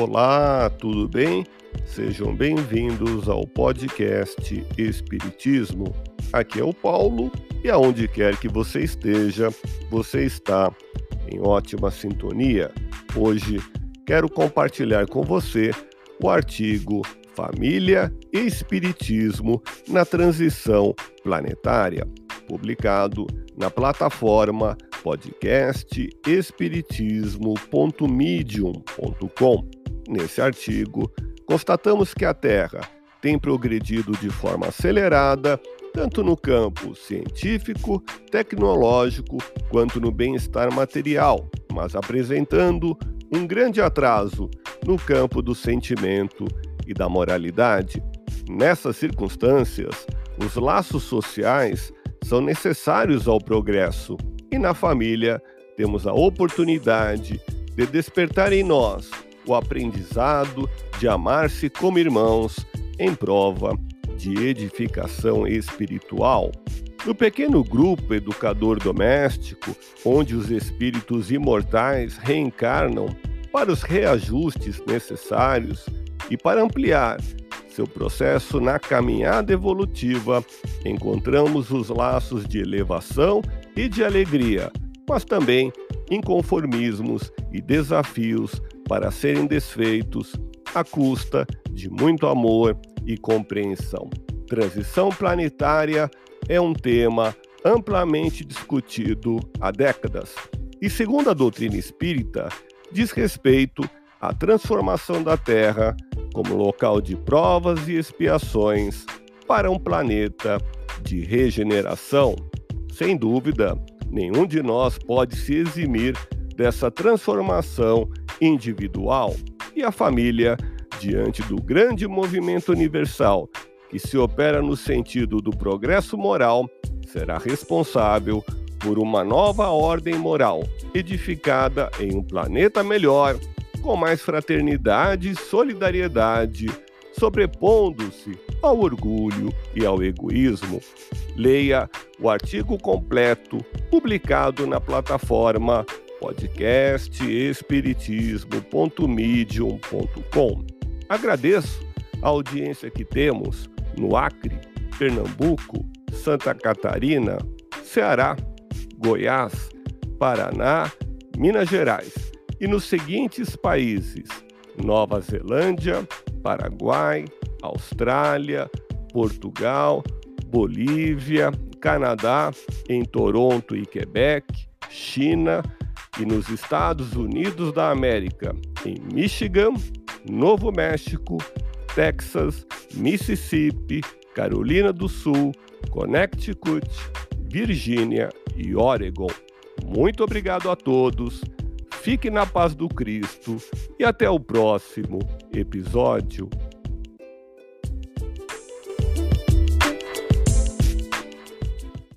Olá, tudo bem? Sejam bem-vindos ao podcast Espiritismo. Aqui é o Paulo e aonde quer que você esteja, você está em ótima sintonia. Hoje quero compartilhar com você o artigo Família e Espiritismo na Transição Planetária, publicado na plataforma podcast espiritismo.medium.com. Nesse artigo, constatamos que a Terra tem progredido de forma acelerada tanto no campo científico, tecnológico, quanto no bem-estar material, mas apresentando um grande atraso no campo do sentimento e da moralidade. Nessas circunstâncias, os laços sociais são necessários ao progresso e na família temos a oportunidade de despertar em nós o aprendizado de amar-se como irmãos em prova de edificação espiritual. No pequeno grupo educador doméstico, onde os espíritos imortais reencarnam para os reajustes necessários e para ampliar seu processo na caminhada evolutiva, encontramos os laços de elevação e de alegria, mas também inconformismos e desafios para serem desfeitos à custa de muito amor e compreensão. Transição planetária é um tema amplamente discutido há décadas e, segundo a doutrina espírita, diz respeito à transformação da Terra como local de provas e expiações para um planeta de regeneração. Sem dúvida, nenhum de nós pode se eximir dessa transformação individual e a família, diante do grande movimento universal que se opera no sentido do progresso moral, será responsável por uma nova ordem moral, edificada em um planeta melhor, com mais fraternidade e solidariedade, sobrepondo-se ao orgulho e ao egoísmo. Leia o artigo completo publicado na plataforma podcastespiritismo.medium.com. Agradeço a audiência que temos no Acre, Pernambuco, Santa Catarina, Ceará, Goiás, Paraná, Minas Gerais e nos seguintes países: Nova Zelândia, Paraguai, Austrália, Portugal, Bolívia, Canadá, em Toronto e Quebec, China e nos Estados Unidos da América, em Michigan, Novo México, Texas, Mississippi, Carolina do Sul, Connecticut, Virgínia e Oregon. Muito obrigado a todos Fique na paz do Cristo e até o próximo episódio.